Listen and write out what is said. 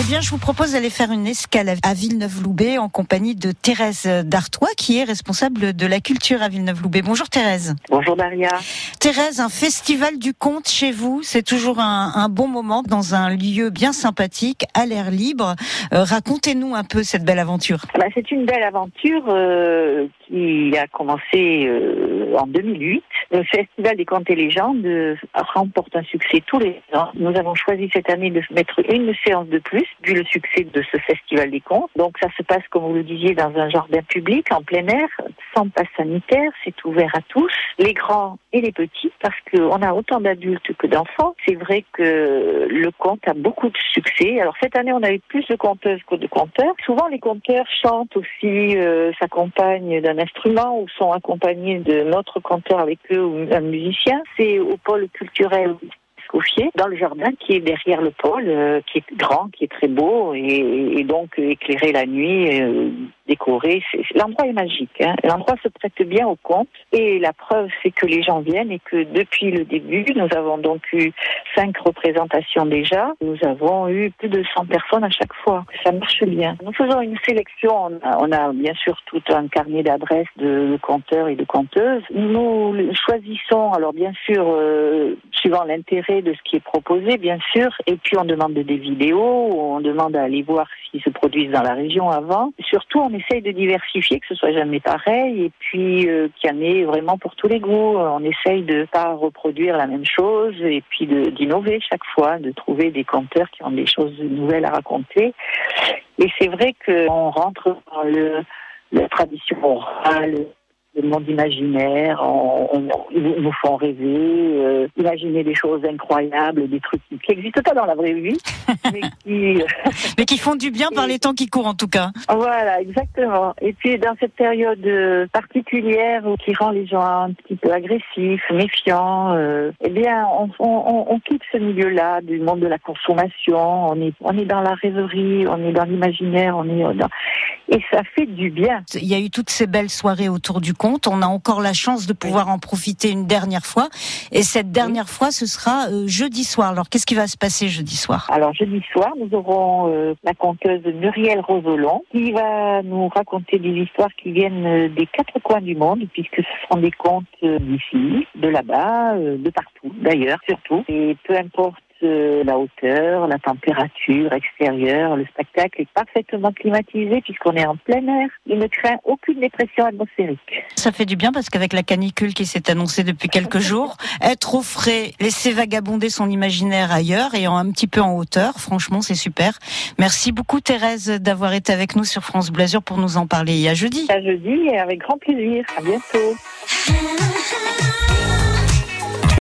Eh bien, je vous propose d'aller faire une escale à Villeneuve-Loubet en compagnie de Thérèse Dartois, qui est responsable de la culture à Villeneuve-Loubet. Bonjour Thérèse. Bonjour Daria. Thérèse, un festival du conte chez vous, c'est toujours un, bon moment dans un lieu bien sympathique, à l'air libre. Euh, Racontez-nous un peu cette belle aventure. Bah, c'est une belle aventure euh, qui a commencé euh, en 2008. Le Festival des contes et légendes remporte un succès tous les ans. Nous avons choisi cette année de mettre une séance de plus, vu le succès de ce Festival des contes. Donc ça se passe, comme vous le disiez, dans un jardin public, en plein air, sans passe sanitaire. C'est ouvert à tous, les grands et les petits, parce qu'on a autant d'adultes que d'enfants. C'est vrai que le conte a beaucoup de succès. Alors cette année, on a eu plus de conteuses que de conteurs. Souvent, les conteurs chantent aussi, euh, s'accompagnent d'un instrument ou sont accompagnés de notre conteur avec eux ou un musicien. C'est au pôle culturel dans le jardin qui est derrière le pôle, euh, qui est grand, qui est très beau et, et donc éclairé la nuit. Euh, décoré. L'endroit est magique. Hein. L'endroit se prête bien au conte. Et la preuve, c'est que les gens viennent et que depuis le début, nous avons donc eu cinq représentations déjà. Nous avons eu plus de 100 personnes à chaque fois. Ça marche bien. Nous faisons une sélection. On a, bien sûr tout un carnet d'adresses de conteurs et de conteuses. Nous choisissons, alors bien sûr, euh, suivant l'intérêt de ce qui est proposé, bien sûr. Et puis on demande des vidéos, on demande à aller voir ce qui se produisent dans la région avant. Surtout, on essaye de diversifier, que ce soit jamais pareil, et puis euh, qu'il y en ait vraiment pour tous les goûts. On essaye de pas reproduire la même chose, et puis d'innover chaque fois, de trouver des conteurs qui ont des choses nouvelles à raconter. Et c'est vrai qu'on rentre dans le, la tradition orale, le monde imaginaire, on, on, ils nous font rêver, euh, imaginer des choses incroyables, des trucs qui n'existent pas dans la vraie vie, mais qui... mais qui font du bien par les temps qui courent en tout cas. Voilà, exactement. Et puis dans cette période euh, particulière qui rend les gens un petit peu agressifs, méfiants, euh, eh bien on, on, on quitte ce milieu-là du monde de la consommation, on est, on est dans la rêverie, on est dans l'imaginaire, on est dans... Et ça fait du bien. Il y a eu toutes ces belles soirées autour du conte. On a encore la chance de pouvoir en profiter une dernière fois. Et cette dernière oui. fois, ce sera euh, jeudi soir. Alors, qu'est-ce qui va se passer jeudi soir? Alors, jeudi soir, nous aurons euh, la conteuse Muriel Rosolon qui va nous raconter des histoires qui viennent euh, des quatre coins du monde, puisque ce sont des contes euh, d'ici, de là-bas, euh, de partout, d'ailleurs, surtout. Et peu importe la hauteur, la température extérieure, le spectacle est parfaitement climatisé puisqu'on est en plein air. Il ne craint aucune dépression atmosphérique. Ça fait du bien parce qu'avec la canicule qui s'est annoncée depuis quelques jours, être au frais, laisser vagabonder son imaginaire ailleurs et en un petit peu en hauteur, franchement, c'est super. Merci beaucoup Thérèse d'avoir été avec nous sur France Blasure pour nous en parler. Et à jeudi. À jeudi et avec grand plaisir. À bientôt.